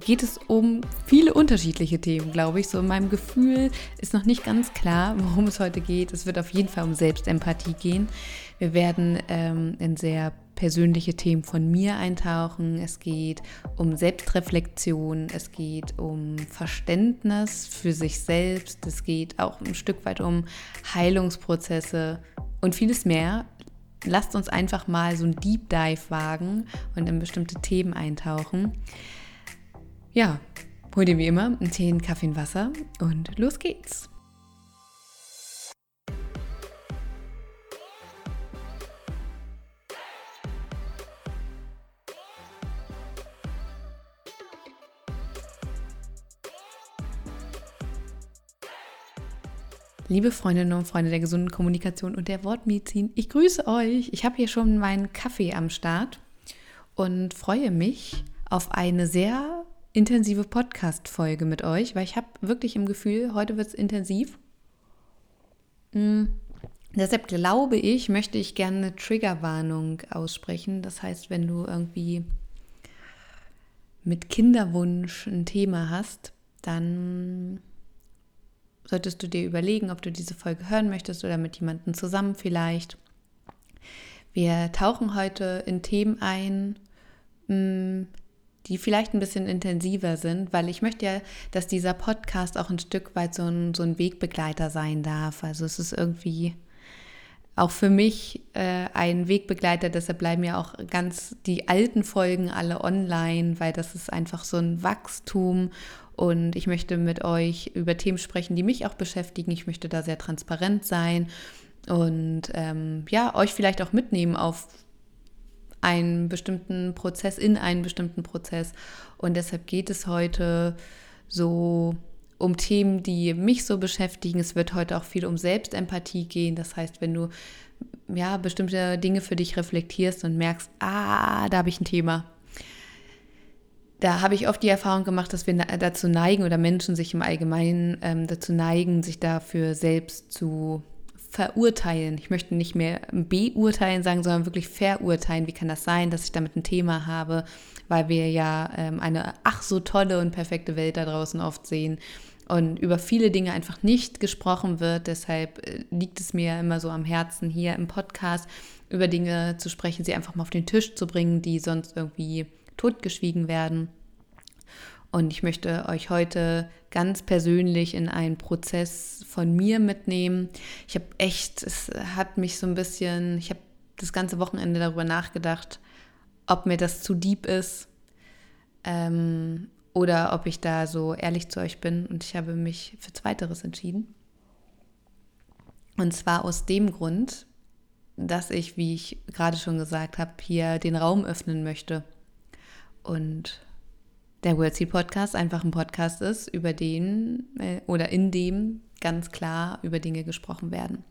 geht es um viele unterschiedliche Themen, glaube ich. So in meinem Gefühl ist noch nicht ganz klar, worum es heute geht. Es wird auf jeden Fall um Selbstempathie gehen. Wir werden ähm, in sehr persönliche Themen von mir eintauchen. Es geht um Selbstreflexion, es geht um Verständnis für sich selbst, es geht auch ein Stück weit um Heilungsprozesse und vieles mehr. Lasst uns einfach mal so ein Deep Dive wagen und in bestimmte Themen eintauchen. Ja, hol dir wie immer einen Tee, einen Kaffee, ein Wasser und los geht's. Liebe Freundinnen und Freunde der gesunden Kommunikation und der Wortmedizin, ich grüße euch. Ich habe hier schon meinen Kaffee am Start und freue mich auf eine sehr intensive Podcast-Folge mit euch, weil ich habe wirklich im Gefühl, heute wird es intensiv. Mhm. Deshalb glaube ich, möchte ich gerne eine Triggerwarnung aussprechen. Das heißt, wenn du irgendwie mit Kinderwunsch ein Thema hast, dann solltest du dir überlegen, ob du diese Folge hören möchtest oder mit jemandem zusammen vielleicht. Wir tauchen heute in Themen ein, hm, die vielleicht ein bisschen intensiver sind, weil ich möchte ja, dass dieser Podcast auch ein Stück weit so ein, so ein Wegbegleiter sein darf. Also es ist irgendwie auch für mich äh, ein Wegbegleiter, deshalb bleiben ja auch ganz die alten Folgen alle online, weil das ist einfach so ein Wachstum und ich möchte mit euch über Themen sprechen, die mich auch beschäftigen. Ich möchte da sehr transparent sein und ähm, ja, euch vielleicht auch mitnehmen auf einen bestimmten Prozess, in einen bestimmten Prozess. Und deshalb geht es heute so um Themen, die mich so beschäftigen. Es wird heute auch viel um Selbstempathie gehen. Das heißt, wenn du ja bestimmte Dinge für dich reflektierst und merkst, ah, da habe ich ein Thema. Da habe ich oft die Erfahrung gemacht, dass wir dazu neigen oder Menschen sich im Allgemeinen ähm, dazu neigen, sich dafür selbst zu verurteilen. Ich möchte nicht mehr beurteilen sagen, sondern wirklich verurteilen. Wie kann das sein, dass ich damit ein Thema habe, weil wir ja ähm, eine ach so tolle und perfekte Welt da draußen oft sehen und über viele Dinge einfach nicht gesprochen wird. Deshalb äh, liegt es mir immer so am Herzen, hier im Podcast über Dinge zu sprechen, sie einfach mal auf den Tisch zu bringen, die sonst irgendwie totgeschwiegen werden. Und ich möchte euch heute ganz persönlich in einen Prozess von mir mitnehmen. Ich habe echt, es hat mich so ein bisschen, ich habe das ganze Wochenende darüber nachgedacht, ob mir das zu deep ist ähm, oder ob ich da so ehrlich zu euch bin. Und ich habe mich für Zweiteres entschieden. Und zwar aus dem Grund, dass ich, wie ich gerade schon gesagt habe, hier den Raum öffnen möchte und der Wordseed Podcast einfach ein Podcast ist, über den äh, oder in dem ganz klar über Dinge gesprochen werden.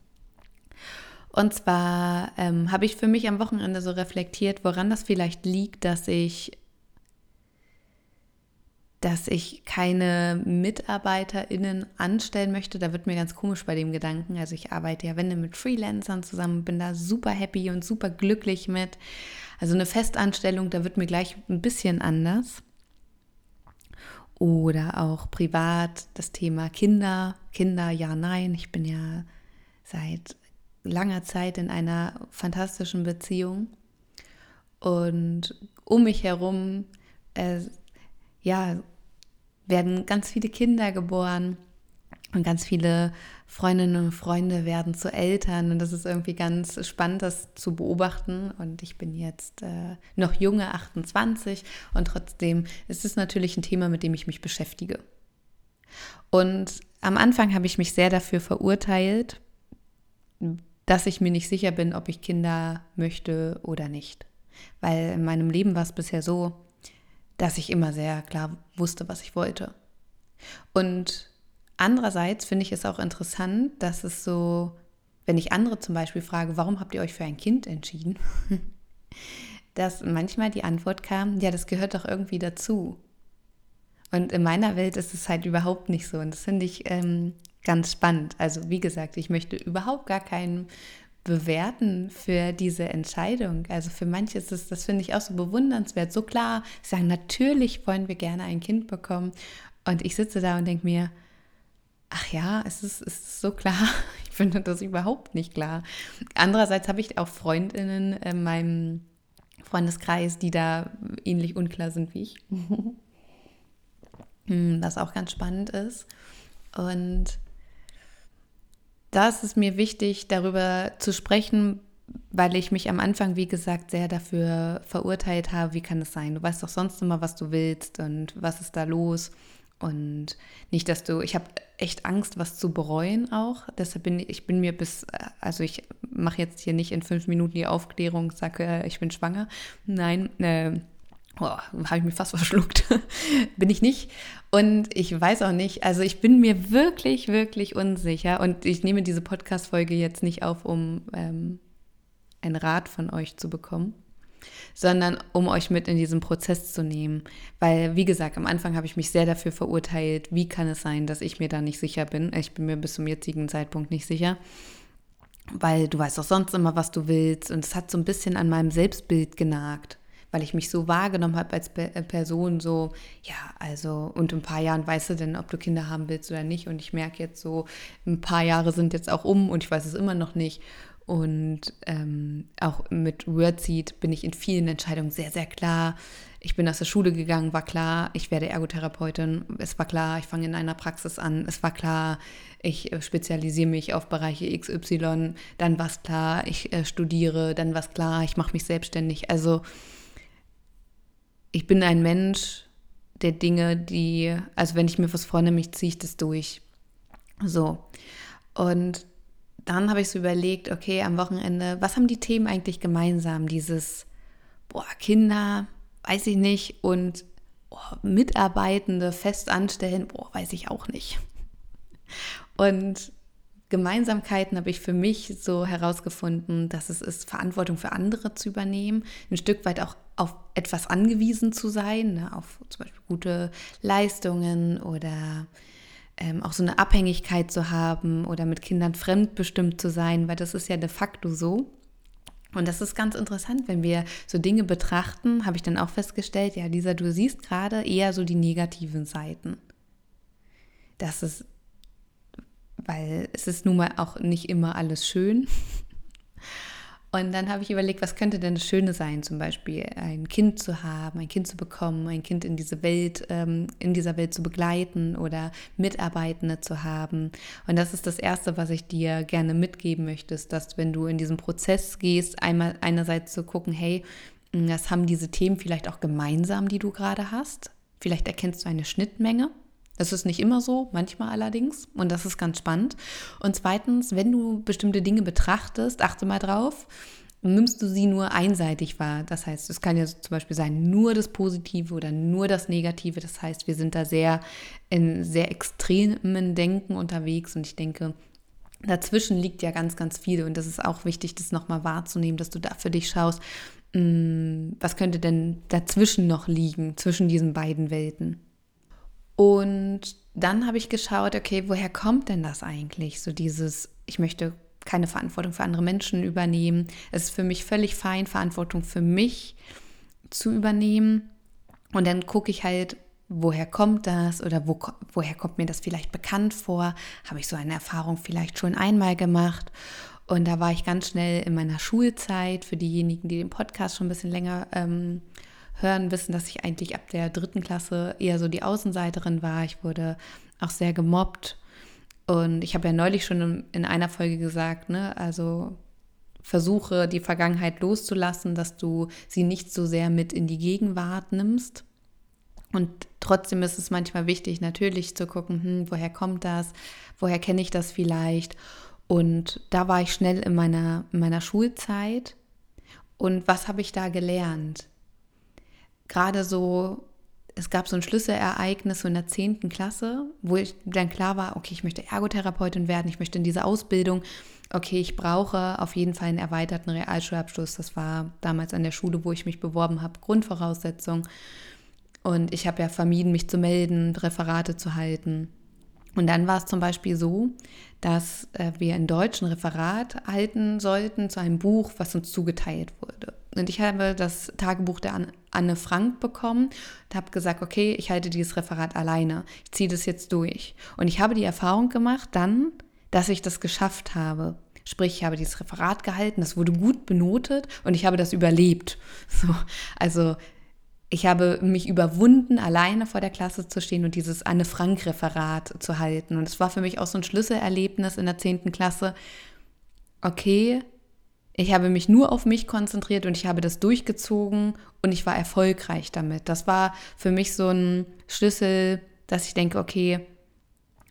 Und zwar ähm, habe ich für mich am Wochenende so reflektiert, woran das vielleicht liegt, dass ich dass ich keine MitarbeiterInnen anstellen möchte. Da wird mir ganz komisch bei dem Gedanken. Also ich arbeite ja, wenn mit Freelancern zusammen, bin da super happy und super glücklich mit. Also eine Festanstellung, da wird mir gleich ein bisschen anders oder auch privat das Thema Kinder. Kinder, ja, nein. Ich bin ja seit langer Zeit in einer fantastischen Beziehung und um mich herum, äh, ja, werden ganz viele Kinder geboren und ganz viele Freundinnen und Freunde werden zu Eltern und das ist irgendwie ganz spannend, das zu beobachten. Und ich bin jetzt äh, noch junge, 28 und trotzdem ist es natürlich ein Thema, mit dem ich mich beschäftige. Und am Anfang habe ich mich sehr dafür verurteilt, dass ich mir nicht sicher bin, ob ich Kinder möchte oder nicht. Weil in meinem Leben war es bisher so, dass ich immer sehr klar wusste, was ich wollte. Und andererseits finde ich es auch interessant, dass es so, wenn ich andere zum Beispiel frage, warum habt ihr euch für ein Kind entschieden, dass manchmal die Antwort kam, ja, das gehört doch irgendwie dazu. Und in meiner Welt ist es halt überhaupt nicht so. Und das finde ich ähm, ganz spannend. Also wie gesagt, ich möchte überhaupt gar keinen bewerten für diese Entscheidung. Also für manche ist es, das finde ich auch so bewundernswert, so klar sagen, natürlich wollen wir gerne ein Kind bekommen. Und ich sitze da und denke mir, ach ja, es ist, es ist so klar. Ich finde das überhaupt nicht klar. Andererseits habe ich auch Freundinnen in meinem Freundeskreis, die da ähnlich unklar sind wie ich. Hm, was auch ganz spannend ist. Und da ist es mir wichtig, darüber zu sprechen, weil ich mich am Anfang, wie gesagt, sehr dafür verurteilt habe, wie kann es sein? Du weißt doch sonst immer, was du willst und was ist da los. Und nicht, dass du, ich habe echt Angst, was zu bereuen auch. Deshalb bin ich, bin mir bis, also ich mache jetzt hier nicht in fünf Minuten die Aufklärung, sage, äh, ich bin schwanger. Nein, äh, oh, habe ich mich fast verschluckt. bin ich nicht. Und ich weiß auch nicht, also ich bin mir wirklich, wirklich unsicher. Und ich nehme diese Podcast-Folge jetzt nicht auf, um ähm, einen Rat von euch zu bekommen, sondern um euch mit in diesen Prozess zu nehmen. Weil, wie gesagt, am Anfang habe ich mich sehr dafür verurteilt, wie kann es sein, dass ich mir da nicht sicher bin. Ich bin mir bis zum jetzigen Zeitpunkt nicht sicher weil du weißt auch sonst immer, was du willst. Und es hat so ein bisschen an meinem Selbstbild genagt weil ich mich so wahrgenommen habe als äh, Person, so, ja, also, und in ein paar Jahren weißt du denn, ob du Kinder haben willst oder nicht. Und ich merke jetzt so, ein paar Jahre sind jetzt auch um und ich weiß es immer noch nicht. Und ähm, auch mit Wordseed bin ich in vielen Entscheidungen sehr, sehr klar. Ich bin aus der Schule gegangen, war klar, ich werde Ergotherapeutin. Es war klar, ich fange in einer Praxis an. Es war klar, ich äh, spezialisiere mich auf Bereiche XY. Dann war es klar, ich äh, studiere. Dann war es klar, ich mache mich selbstständig. Also ich bin ein Mensch der Dinge, die, also wenn ich mir was vornehme, ziehe ich das durch. So. Und dann habe ich so überlegt, okay, am Wochenende, was haben die Themen eigentlich gemeinsam? Dieses, boah, Kinder, weiß ich nicht, und boah, Mitarbeitende fest anstellen, boah, weiß ich auch nicht. Und Gemeinsamkeiten habe ich für mich so herausgefunden, dass es ist, Verantwortung für andere zu übernehmen, ein Stück weit auch auf etwas angewiesen zu sein, ne, auf zum Beispiel gute Leistungen oder ähm, auch so eine Abhängigkeit zu haben oder mit Kindern fremdbestimmt zu sein, weil das ist ja de facto so. Und das ist ganz interessant, wenn wir so Dinge betrachten, habe ich dann auch festgestellt, ja, dieser, du siehst gerade eher so die negativen Seiten. Das ist weil es ist nun mal auch nicht immer alles schön. Und dann habe ich überlegt, was könnte denn das Schöne sein, zum Beispiel ein Kind zu haben, ein Kind zu bekommen, ein Kind in diese Welt, ähm, in dieser Welt zu begleiten oder Mitarbeitende zu haben. Und das ist das Erste, was ich dir gerne mitgeben möchte, dass wenn du in diesen Prozess gehst, einmal einerseits zu gucken, hey, was haben diese Themen vielleicht auch gemeinsam, die du gerade hast? Vielleicht erkennst du eine Schnittmenge das ist nicht immer so, manchmal allerdings. Und das ist ganz spannend. Und zweitens, wenn du bestimmte Dinge betrachtest, achte mal drauf, nimmst du sie nur einseitig wahr. Das heißt, es kann ja zum Beispiel sein, nur das Positive oder nur das Negative. Das heißt, wir sind da sehr in sehr extremen Denken unterwegs. Und ich denke, dazwischen liegt ja ganz, ganz viel. Und das ist auch wichtig, das nochmal wahrzunehmen, dass du da für dich schaust, hm, was könnte denn dazwischen noch liegen, zwischen diesen beiden Welten. Und dann habe ich geschaut, okay, woher kommt denn das eigentlich? So dieses, ich möchte keine Verantwortung für andere Menschen übernehmen. Es ist für mich völlig fein, Verantwortung für mich zu übernehmen. Und dann gucke ich halt, woher kommt das oder wo, woher kommt mir das vielleicht bekannt vor? Habe ich so eine Erfahrung vielleicht schon einmal gemacht? Und da war ich ganz schnell in meiner Schulzeit, für diejenigen, die den Podcast schon ein bisschen länger ähm, hören, wissen, dass ich eigentlich ab der dritten Klasse eher so die Außenseiterin war. Ich wurde auch sehr gemobbt. Und ich habe ja neulich schon in einer Folge gesagt, ne, also versuche die Vergangenheit loszulassen, dass du sie nicht so sehr mit in die Gegenwart nimmst. Und trotzdem ist es manchmal wichtig, natürlich zu gucken, hm, woher kommt das, woher kenne ich das vielleicht. Und da war ich schnell in meiner, in meiner Schulzeit. Und was habe ich da gelernt? Gerade so, es gab so ein Schlüsselereignis so in der 10. Klasse, wo ich dann klar war, okay, ich möchte Ergotherapeutin werden, ich möchte in diese Ausbildung. Okay, ich brauche auf jeden Fall einen erweiterten Realschulabschluss. Das war damals an der Schule, wo ich mich beworben habe, Grundvoraussetzung. Und ich habe ja vermieden, mich zu melden, Referate zu halten. Und dann war es zum Beispiel so, dass äh, wir in Deutsch ein Referat halten sollten zu einem Buch, was uns zugeteilt wurde. Und ich habe das Tagebuch der Anne Frank bekommen und habe gesagt, okay, ich halte dieses Referat alleine. Ich ziehe das jetzt durch. Und ich habe die Erfahrung gemacht dann, dass ich das geschafft habe. Sprich, ich habe dieses Referat gehalten, das wurde gut benotet und ich habe das überlebt. So, also ich habe mich überwunden, alleine vor der Klasse zu stehen und dieses Anne-Frank-Referat zu halten. Und es war für mich auch so ein Schlüsselerlebnis in der 10. Klasse. Okay, ich habe mich nur auf mich konzentriert und ich habe das durchgezogen und ich war erfolgreich damit. Das war für mich so ein Schlüssel, dass ich denke, okay,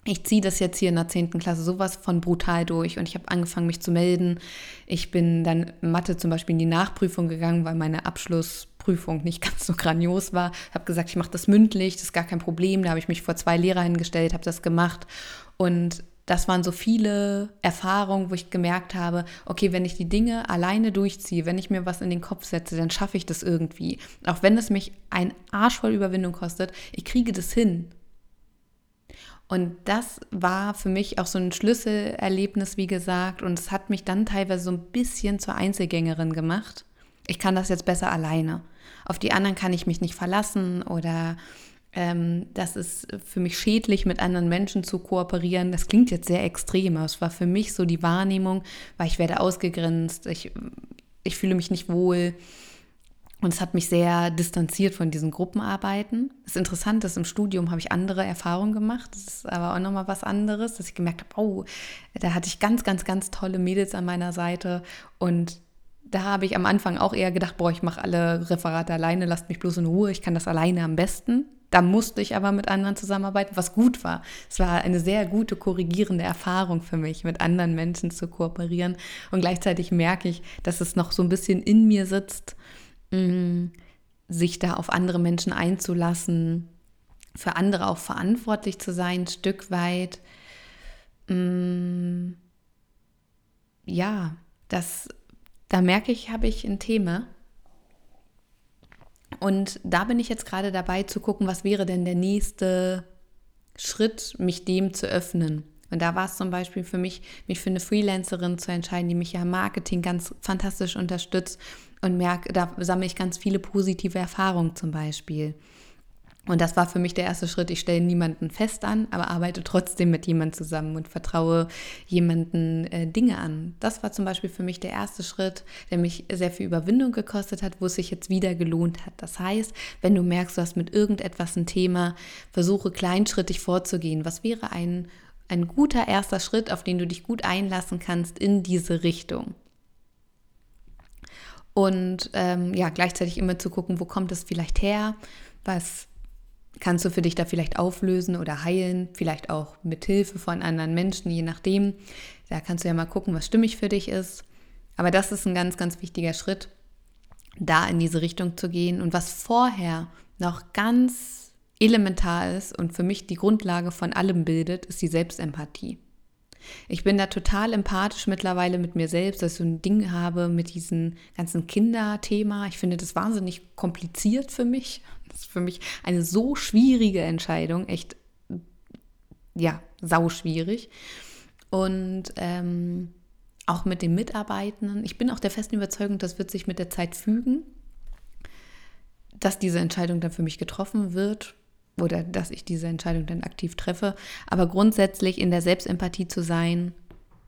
ich ziehe das jetzt hier in der 10. Klasse sowas von brutal durch und ich habe angefangen, mich zu melden. Ich bin dann Mathe zum Beispiel in die Nachprüfung gegangen, weil meine Abschlussprüfung nicht ganz so grandios war. Ich habe gesagt, ich mache das mündlich, das ist gar kein Problem. Da habe ich mich vor zwei Lehrer hingestellt, habe das gemacht und das waren so viele Erfahrungen, wo ich gemerkt habe, okay, wenn ich die Dinge alleine durchziehe, wenn ich mir was in den Kopf setze, dann schaffe ich das irgendwie. Auch wenn es mich ein Arsch voll Überwindung kostet, ich kriege das hin. Und das war für mich auch so ein Schlüsselerlebnis, wie gesagt. Und es hat mich dann teilweise so ein bisschen zur Einzelgängerin gemacht. Ich kann das jetzt besser alleine. Auf die anderen kann ich mich nicht verlassen oder ähm, das ist für mich schädlich, mit anderen Menschen zu kooperieren. Das klingt jetzt sehr extrem, aber es war für mich so die Wahrnehmung, weil ich werde ausgegrenzt, ich, ich fühle mich nicht wohl. Und es hat mich sehr distanziert von diesen Gruppenarbeiten. Es ist interessant, dass im Studium habe ich andere Erfahrungen gemacht. Das ist aber auch nochmal was anderes, dass ich gemerkt habe, oh, da hatte ich ganz, ganz, ganz tolle Mädels an meiner Seite. Und da habe ich am Anfang auch eher gedacht, boah, ich mache alle Referate alleine, lasst mich bloß in Ruhe, ich kann das alleine am besten. Da musste ich aber mit anderen zusammenarbeiten, was gut war. Es war eine sehr gute korrigierende Erfahrung für mich, mit anderen Menschen zu kooperieren. Und gleichzeitig merke ich, dass es noch so ein bisschen in mir sitzt Mm, sich da auf andere Menschen einzulassen, für andere auch verantwortlich zu sein, ein Stück weit. Mm, ja, das, da merke ich, habe ich ein Thema. Und da bin ich jetzt gerade dabei zu gucken, was wäre denn der nächste Schritt, mich dem zu öffnen. Und da war es zum Beispiel für mich, mich für eine Freelancerin zu entscheiden, die mich ja im Marketing ganz fantastisch unterstützt und merke, da sammle ich ganz viele positive Erfahrungen zum Beispiel. Und das war für mich der erste Schritt. Ich stelle niemanden fest an, aber arbeite trotzdem mit jemandem zusammen und vertraue jemanden äh, Dinge an. Das war zum Beispiel für mich der erste Schritt, der mich sehr viel Überwindung gekostet hat, wo es sich jetzt wieder gelohnt hat. Das heißt, wenn du merkst, du hast mit irgendetwas ein Thema, versuche kleinschrittig vorzugehen. Was wäre ein, ein guter erster Schritt, auf den du dich gut einlassen kannst in diese Richtung? und ähm, ja, gleichzeitig immer zu gucken, wo kommt es vielleicht her, was kannst du für dich da vielleicht auflösen oder heilen, vielleicht auch mit Hilfe von anderen Menschen, je nachdem. Da kannst du ja mal gucken, was stimmig für dich ist. Aber das ist ein ganz, ganz wichtiger Schritt, da in diese Richtung zu gehen. Und was vorher noch ganz elementar ist und für mich die Grundlage von allem bildet, ist die Selbstempathie. Ich bin da total empathisch mittlerweile mit mir selbst, dass ich so ein Ding habe mit diesem ganzen Kinderthema. Ich finde das wahnsinnig kompliziert für mich. Das ist für mich eine so schwierige Entscheidung, echt, ja, sauschwierig. Und ähm, auch mit den Mitarbeitenden. Ich bin auch der festen Überzeugung, das wird sich mit der Zeit fügen, dass diese Entscheidung dann für mich getroffen wird oder dass ich diese Entscheidung dann aktiv treffe. Aber grundsätzlich in der Selbstempathie zu sein,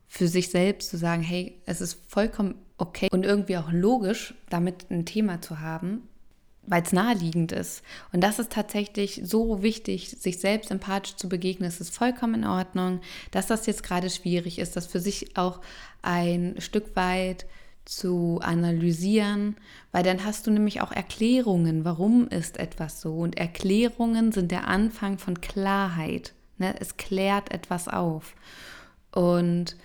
für sich selbst zu sagen, hey, es ist vollkommen okay und irgendwie auch logisch, damit ein Thema zu haben, weil es naheliegend ist. Und das ist tatsächlich so wichtig, sich selbst empathisch zu begegnen. Es ist vollkommen in Ordnung, dass das jetzt gerade schwierig ist, das für sich auch ein Stück weit zu analysieren, weil dann hast du nämlich auch Erklärungen, warum ist etwas so. Und Erklärungen sind der Anfang von Klarheit. Ne? Es klärt etwas auf. Und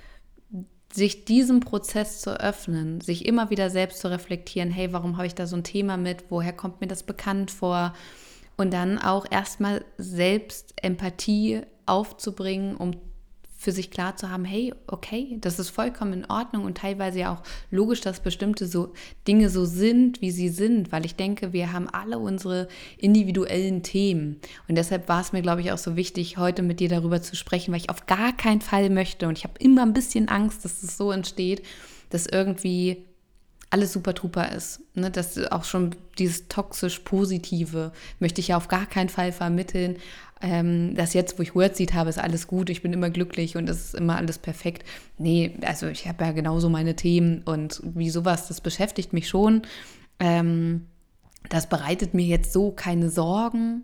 sich diesem Prozess zu öffnen, sich immer wieder selbst zu reflektieren, hey, warum habe ich da so ein Thema mit? Woher kommt mir das bekannt vor? Und dann auch erstmal selbst Empathie aufzubringen, um für sich klar zu haben, hey, okay, das ist vollkommen in Ordnung und teilweise ja auch logisch, dass bestimmte so Dinge so sind, wie sie sind, weil ich denke, wir haben alle unsere individuellen Themen. Und deshalb war es mir, glaube ich, auch so wichtig, heute mit dir darüber zu sprechen, weil ich auf gar keinen Fall möchte und ich habe immer ein bisschen Angst, dass es so entsteht, dass irgendwie alles super truper ist. Ne? Das auch schon dieses toxisch Positive möchte ich ja auf gar keinen Fall vermitteln ähm, dass jetzt, wo ich Wordseed habe, ist alles gut, ich bin immer glücklich und es ist immer alles perfekt. Nee, also ich habe ja genauso meine Themen und wie sowas, das beschäftigt mich schon. Ähm, das bereitet mir jetzt so keine Sorgen.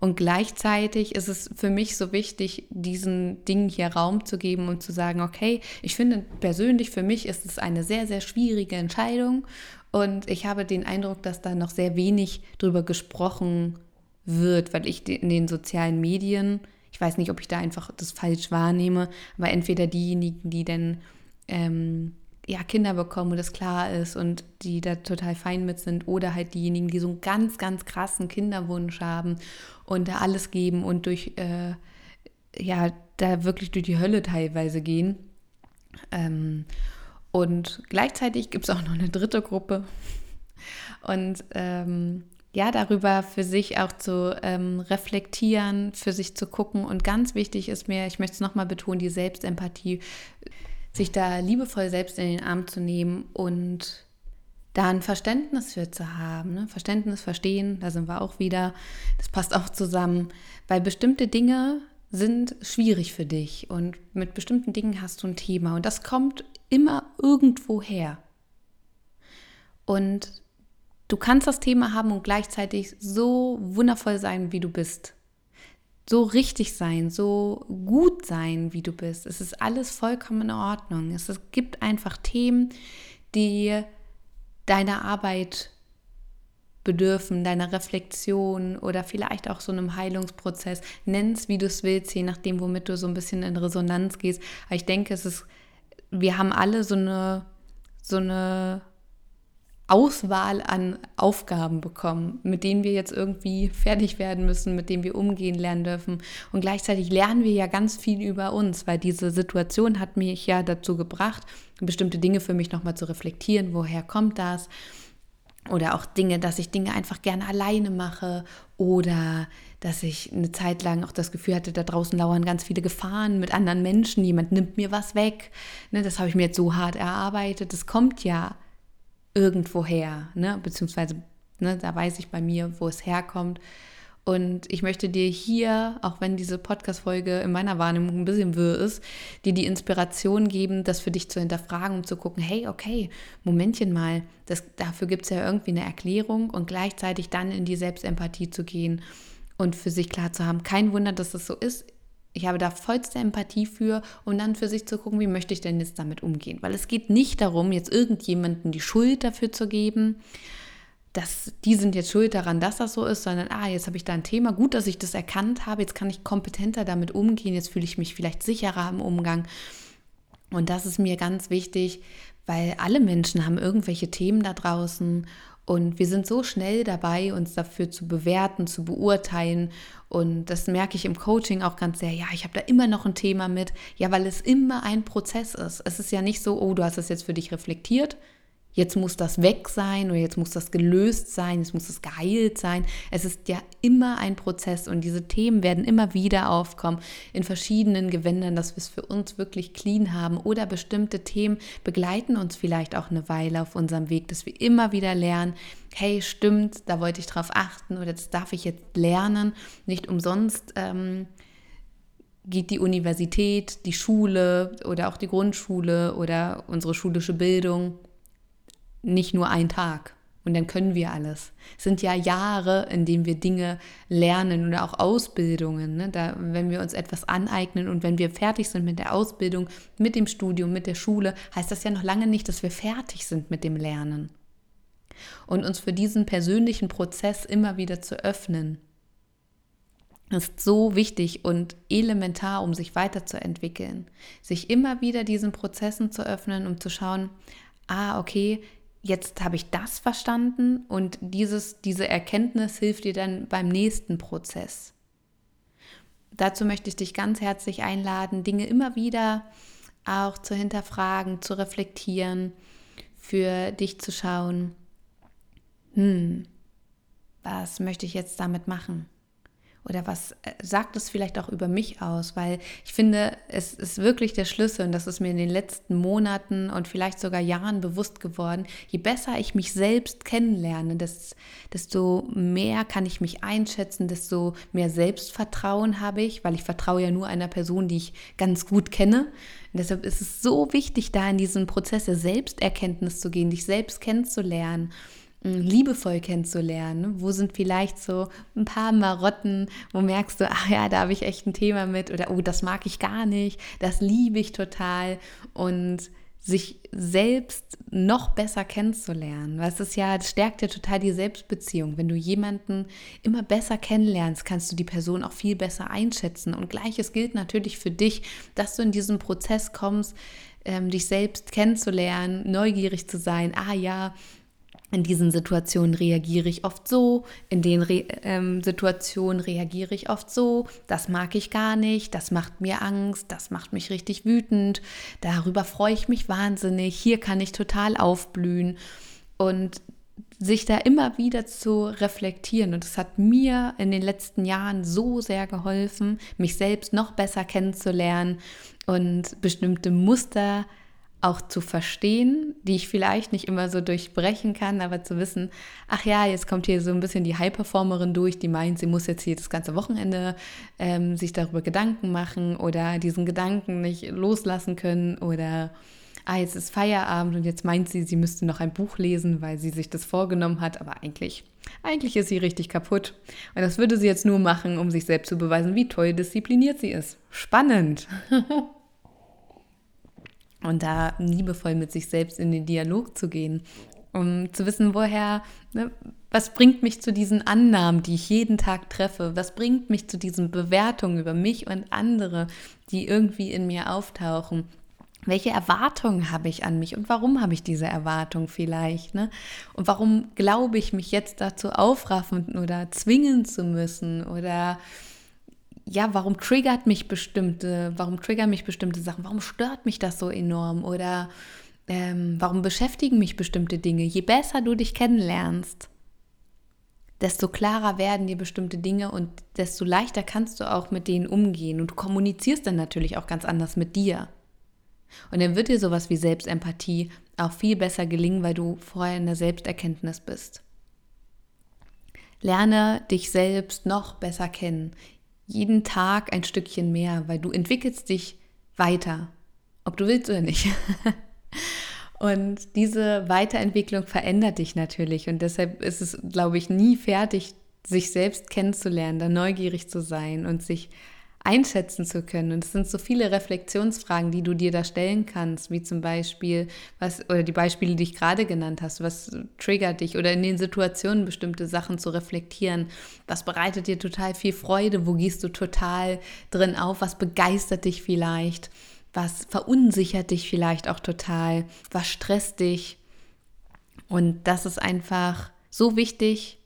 Und gleichzeitig ist es für mich so wichtig, diesen Dingen hier Raum zu geben und zu sagen, okay, ich finde persönlich für mich ist es eine sehr, sehr schwierige Entscheidung. Und ich habe den Eindruck, dass da noch sehr wenig drüber gesprochen wird weil ich in den sozialen Medien, ich weiß nicht, ob ich da einfach das falsch wahrnehme, aber entweder diejenigen, die dann ähm, ja, Kinder bekommen und das klar ist und die da total fein mit sind oder halt diejenigen, die so einen ganz, ganz krassen Kinderwunsch haben und da alles geben und durch, äh, ja, da wirklich durch die Hölle teilweise gehen. Ähm, und gleichzeitig gibt es auch noch eine dritte Gruppe. Und ähm, ja, darüber für sich auch zu ähm, reflektieren, für sich zu gucken. Und ganz wichtig ist mir, ich möchte es nochmal betonen, die Selbstempathie, sich da liebevoll selbst in den Arm zu nehmen und da ein Verständnis für zu haben. Ne? Verständnis, Verstehen, da sind wir auch wieder. Das passt auch zusammen, weil bestimmte Dinge sind schwierig für dich und mit bestimmten Dingen hast du ein Thema und das kommt immer irgendwo her. Und Du kannst das Thema haben und gleichzeitig so wundervoll sein, wie du bist. So richtig sein, so gut sein, wie du bist. Es ist alles vollkommen in Ordnung. Es gibt einfach Themen, die deiner Arbeit bedürfen, deiner Reflexion oder vielleicht auch so einem Heilungsprozess. Nenn es, wie du es willst, je nachdem, womit du so ein bisschen in Resonanz gehst. Aber ich denke, es ist, wir haben alle so eine, so eine Auswahl an Aufgaben bekommen, mit denen wir jetzt irgendwie fertig werden müssen, mit denen wir umgehen lernen dürfen. Und gleichzeitig lernen wir ja ganz viel über uns, weil diese Situation hat mich ja dazu gebracht, bestimmte Dinge für mich nochmal zu reflektieren. Woher kommt das? Oder auch Dinge, dass ich Dinge einfach gerne alleine mache oder dass ich eine Zeit lang auch das Gefühl hatte, da draußen lauern ganz viele Gefahren mit anderen Menschen, jemand nimmt mir was weg. Ne, das habe ich mir jetzt so hart erarbeitet. Das kommt ja irgendwoher, ne? beziehungsweise ne, da weiß ich bei mir, wo es herkommt. Und ich möchte dir hier, auch wenn diese Podcast-Folge in meiner Wahrnehmung ein bisschen wirr ist, dir die Inspiration geben, das für dich zu hinterfragen und zu gucken, hey, okay, Momentchen mal, das, dafür gibt es ja irgendwie eine Erklärung und gleichzeitig dann in die Selbstempathie zu gehen und für sich klar zu haben, kein Wunder, dass das so ist ich habe da vollste Empathie für und dann für sich zu gucken, wie möchte ich denn jetzt damit umgehen. Weil es geht nicht darum, jetzt irgendjemanden die Schuld dafür zu geben, dass die sind jetzt schuld daran, dass das so ist, sondern, ah, jetzt habe ich da ein Thema, gut, dass ich das erkannt habe, jetzt kann ich kompetenter damit umgehen, jetzt fühle ich mich vielleicht sicherer im Umgang. Und das ist mir ganz wichtig, weil alle Menschen haben irgendwelche Themen da draußen und wir sind so schnell dabei, uns dafür zu bewerten, zu beurteilen. Und das merke ich im Coaching auch ganz sehr. Ja, ich habe da immer noch ein Thema mit. Ja, weil es immer ein Prozess ist. Es ist ja nicht so, oh, du hast es jetzt für dich reflektiert jetzt muss das weg sein oder jetzt muss das gelöst sein, jetzt muss das geheilt sein. Es ist ja immer ein Prozess und diese Themen werden immer wieder aufkommen in verschiedenen Gewändern, dass wir es für uns wirklich clean haben oder bestimmte Themen begleiten uns vielleicht auch eine Weile auf unserem Weg, dass wir immer wieder lernen, hey, stimmt, da wollte ich drauf achten oder das darf ich jetzt lernen. Nicht umsonst. Ähm, geht die Universität, die Schule oder auch die Grundschule oder unsere schulische Bildung nicht nur ein Tag und dann können wir alles. Es sind ja Jahre, in denen wir Dinge lernen oder auch Ausbildungen. Ne? Da, wenn wir uns etwas aneignen und wenn wir fertig sind mit der Ausbildung, mit dem Studium, mit der Schule, heißt das ja noch lange nicht, dass wir fertig sind mit dem Lernen. Und uns für diesen persönlichen Prozess immer wieder zu öffnen, ist so wichtig und elementar, um sich weiterzuentwickeln. Sich immer wieder diesen Prozessen zu öffnen, um zu schauen, ah, okay, jetzt habe ich das verstanden und dieses, diese Erkenntnis hilft dir dann beim nächsten Prozess. Dazu möchte ich dich ganz herzlich einladen, Dinge immer wieder auch zu hinterfragen, zu reflektieren, für dich zu schauen, hm, was möchte ich jetzt damit machen? Oder was äh, sagt es vielleicht auch über mich aus? Weil ich finde, es ist wirklich der Schlüssel und das ist mir in den letzten Monaten und vielleicht sogar Jahren bewusst geworden. Je besser ich mich selbst kennenlerne, desto mehr kann ich mich einschätzen, desto mehr Selbstvertrauen habe ich, weil ich vertraue ja nur einer Person, die ich ganz gut kenne. Und deshalb ist es so wichtig, da in diesen Prozess der Selbsterkenntnis zu gehen, dich selbst kennenzulernen liebevoll kennenzulernen. Ne? Wo sind vielleicht so ein paar Marotten, wo merkst du, ach ja, da habe ich echt ein Thema mit oder oh, das mag ich gar nicht, das liebe ich total und sich selbst noch besser kennenzulernen. Weil ist ja, das stärkt ja total die Selbstbeziehung. Wenn du jemanden immer besser kennenlernst, kannst du die Person auch viel besser einschätzen. Und gleiches gilt natürlich für dich, dass du in diesen Prozess kommst, ähm, dich selbst kennenzulernen, neugierig zu sein. Ah ja, in diesen Situationen reagiere ich oft so, in den Re ähm, Situationen reagiere ich oft so, das mag ich gar nicht, das macht mir Angst, das macht mich richtig wütend, darüber freue ich mich wahnsinnig, hier kann ich total aufblühen. Und sich da immer wieder zu reflektieren. Und es hat mir in den letzten Jahren so sehr geholfen, mich selbst noch besser kennenzulernen und bestimmte Muster auch zu verstehen, die ich vielleicht nicht immer so durchbrechen kann, aber zu wissen, ach ja, jetzt kommt hier so ein bisschen die High-Performerin durch, die meint, sie muss jetzt hier das ganze Wochenende ähm, sich darüber Gedanken machen oder diesen Gedanken nicht loslassen können oder ah, jetzt ist Feierabend und jetzt meint sie, sie müsste noch ein Buch lesen, weil sie sich das vorgenommen hat, aber eigentlich, eigentlich ist sie richtig kaputt. Und das würde sie jetzt nur machen, um sich selbst zu beweisen, wie toll diszipliniert sie ist. Spannend. und da liebevoll mit sich selbst in den Dialog zu gehen, um zu wissen, woher, ne, was bringt mich zu diesen Annahmen, die ich jeden Tag treffe, was bringt mich zu diesen Bewertungen über mich und andere, die irgendwie in mir auftauchen. Welche Erwartungen habe ich an mich und warum habe ich diese Erwartung vielleicht? Ne? Und warum glaube ich mich jetzt dazu aufraffen oder zwingen zu müssen oder ja, warum triggert mich bestimmte, warum triggern mich bestimmte Sachen, warum stört mich das so enorm oder ähm, warum beschäftigen mich bestimmte Dinge. Je besser du dich kennenlernst, desto klarer werden dir bestimmte Dinge und desto leichter kannst du auch mit denen umgehen. Und du kommunizierst dann natürlich auch ganz anders mit dir. Und dann wird dir sowas wie Selbstempathie auch viel besser gelingen, weil du vorher in der Selbsterkenntnis bist. Lerne dich selbst noch besser kennen jeden Tag ein Stückchen mehr, weil du entwickelst dich weiter, ob du willst oder nicht. Und diese Weiterentwicklung verändert dich natürlich und deshalb ist es, glaube ich, nie fertig, sich selbst kennenzulernen, da neugierig zu sein und sich einschätzen zu können. Und es sind so viele Reflexionsfragen, die du dir da stellen kannst, wie zum Beispiel, was, oder die Beispiele, die ich gerade genannt hast, was triggert dich oder in den Situationen bestimmte Sachen zu reflektieren. Was bereitet dir total viel Freude? Wo gehst du total drin auf? Was begeistert dich vielleicht? Was verunsichert dich vielleicht auch total? Was stresst dich? Und das ist einfach so wichtig,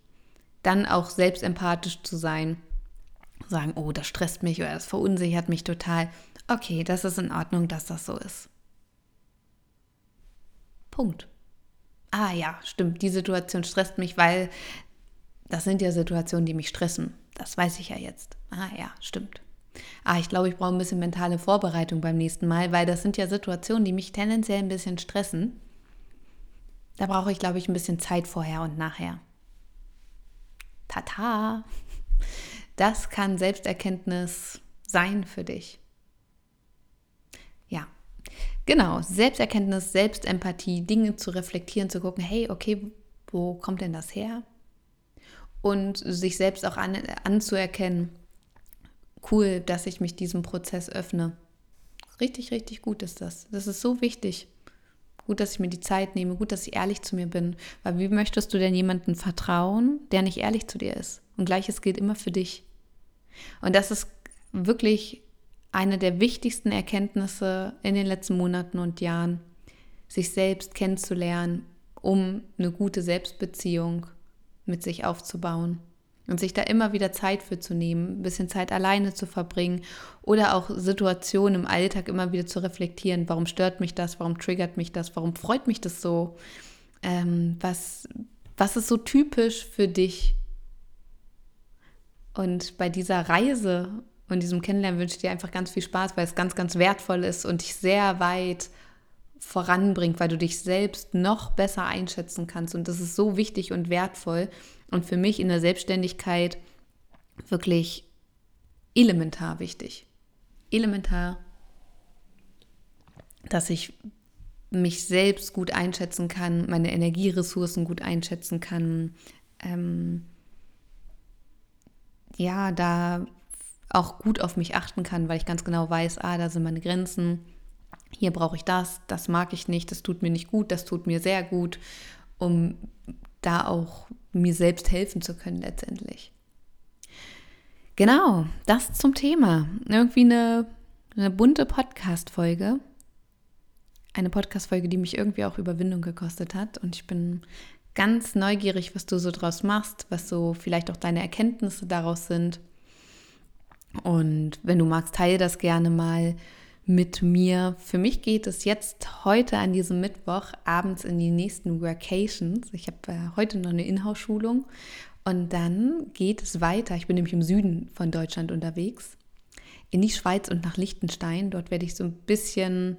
dann auch selbstempathisch zu sein sagen, oh, das stresst mich oder das verunsichert mich total. Okay, das ist in Ordnung, dass das so ist. Punkt. Ah ja, stimmt, die Situation stresst mich, weil das sind ja Situationen, die mich stressen. Das weiß ich ja jetzt. Ah ja, stimmt. Ah, ich glaube, ich brauche ein bisschen mentale Vorbereitung beim nächsten Mal, weil das sind ja Situationen, die mich tendenziell ein bisschen stressen. Da brauche ich, glaube ich, ein bisschen Zeit vorher und nachher. Tata! Das kann Selbsterkenntnis sein für dich. Ja, genau. Selbsterkenntnis, Selbstempathie, Dinge zu reflektieren, zu gucken, hey, okay, wo kommt denn das her? Und sich selbst auch an, anzuerkennen, cool, dass ich mich diesem Prozess öffne. Richtig, richtig gut ist das. Das ist so wichtig. Gut, dass ich mir die Zeit nehme, gut, dass ich ehrlich zu mir bin. Weil wie möchtest du denn jemandem vertrauen, der nicht ehrlich zu dir ist? Und gleiches gilt immer für dich. Und das ist wirklich eine der wichtigsten Erkenntnisse in den letzten Monaten und Jahren, sich selbst kennenzulernen um eine gute Selbstbeziehung mit sich aufzubauen. Und sich da immer wieder Zeit für zu nehmen, ein bisschen Zeit alleine zu verbringen oder auch Situationen im Alltag immer wieder zu reflektieren. Warum stört mich das? Warum triggert mich das? Warum freut mich das so? Ähm, was, was ist so typisch für dich? Und bei dieser Reise und diesem Kennenlernen wünsche ich dir einfach ganz viel Spaß, weil es ganz, ganz wertvoll ist und dich sehr weit voranbringt, weil du dich selbst noch besser einschätzen kannst. Und das ist so wichtig und wertvoll und für mich in der Selbstständigkeit wirklich elementar wichtig. Elementar, dass ich mich selbst gut einschätzen kann, meine Energieressourcen gut einschätzen kann. Ähm, ja, da auch gut auf mich achten kann, weil ich ganz genau weiß, ah, da sind meine Grenzen hier brauche ich das, das mag ich nicht, das tut mir nicht gut, das tut mir sehr gut, um da auch mir selbst helfen zu können letztendlich. Genau, das zum Thema. Irgendwie eine, eine bunte Podcast-Folge. Eine Podcast-Folge, die mich irgendwie auch Überwindung gekostet hat. Und ich bin ganz neugierig, was du so draus machst, was so vielleicht auch deine Erkenntnisse daraus sind. Und wenn du magst, teile das gerne mal mit mir. Für mich geht es jetzt heute an diesem Mittwoch abends in die nächsten Workations. Ich habe äh, heute noch eine Inhouse-Schulung und dann geht es weiter. Ich bin nämlich im Süden von Deutschland unterwegs, in die Schweiz und nach Liechtenstein. Dort werde ich so ein bisschen,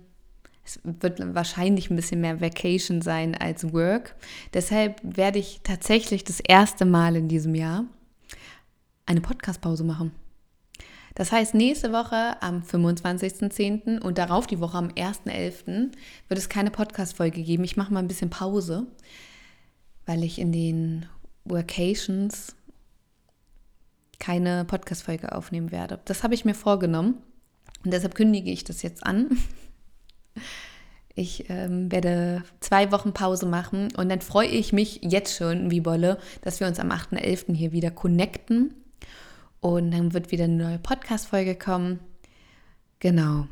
es wird wahrscheinlich ein bisschen mehr Vacation sein als Work. Deshalb werde ich tatsächlich das erste Mal in diesem Jahr eine Podcast-Pause machen. Das heißt, nächste Woche am 25.10. und darauf die Woche am 1.11. wird es keine Podcast-Folge geben. Ich mache mal ein bisschen Pause, weil ich in den Workations keine Podcast-Folge aufnehmen werde. Das habe ich mir vorgenommen und deshalb kündige ich das jetzt an. Ich ähm, werde zwei Wochen Pause machen und dann freue ich mich jetzt schon wie Bolle, dass wir uns am 8.11. hier wieder connecten und dann wird wieder eine neue Podcast-Folge kommen. Genau.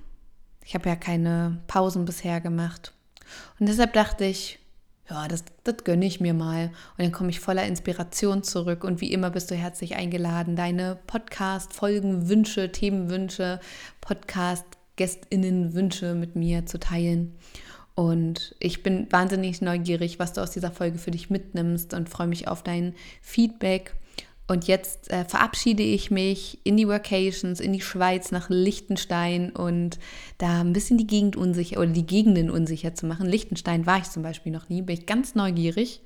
Ich habe ja keine Pausen bisher gemacht. Und deshalb dachte ich, ja, das, das gönne ich mir mal. Und dann komme ich voller Inspiration zurück. Und wie immer bist du herzlich eingeladen, deine Podcast-Folgen, Wünsche, Themenwünsche, Podcast-GästInnen-Wünsche mit mir zu teilen. Und ich bin wahnsinnig neugierig, was du aus dieser Folge für dich mitnimmst und freue mich auf dein Feedback. Und jetzt äh, verabschiede ich mich in die Workations, in die Schweiz, nach Liechtenstein und da ein bisschen die Gegend unsicher oder die Gegenden unsicher zu machen. Liechtenstein war ich zum Beispiel noch nie, bin ich ganz neugierig.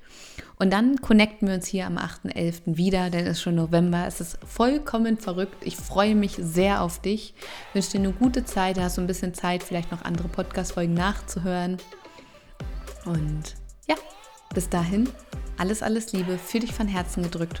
Und dann connecten wir uns hier am 8.11. wieder, denn es ist schon November. Es ist vollkommen verrückt. Ich freue mich sehr auf dich. Ich wünsche dir eine gute Zeit. Du hast so ein bisschen Zeit, vielleicht noch andere Podcast-Folgen nachzuhören. Und ja, bis dahin, alles, alles Liebe, für dich von Herzen gedrückt.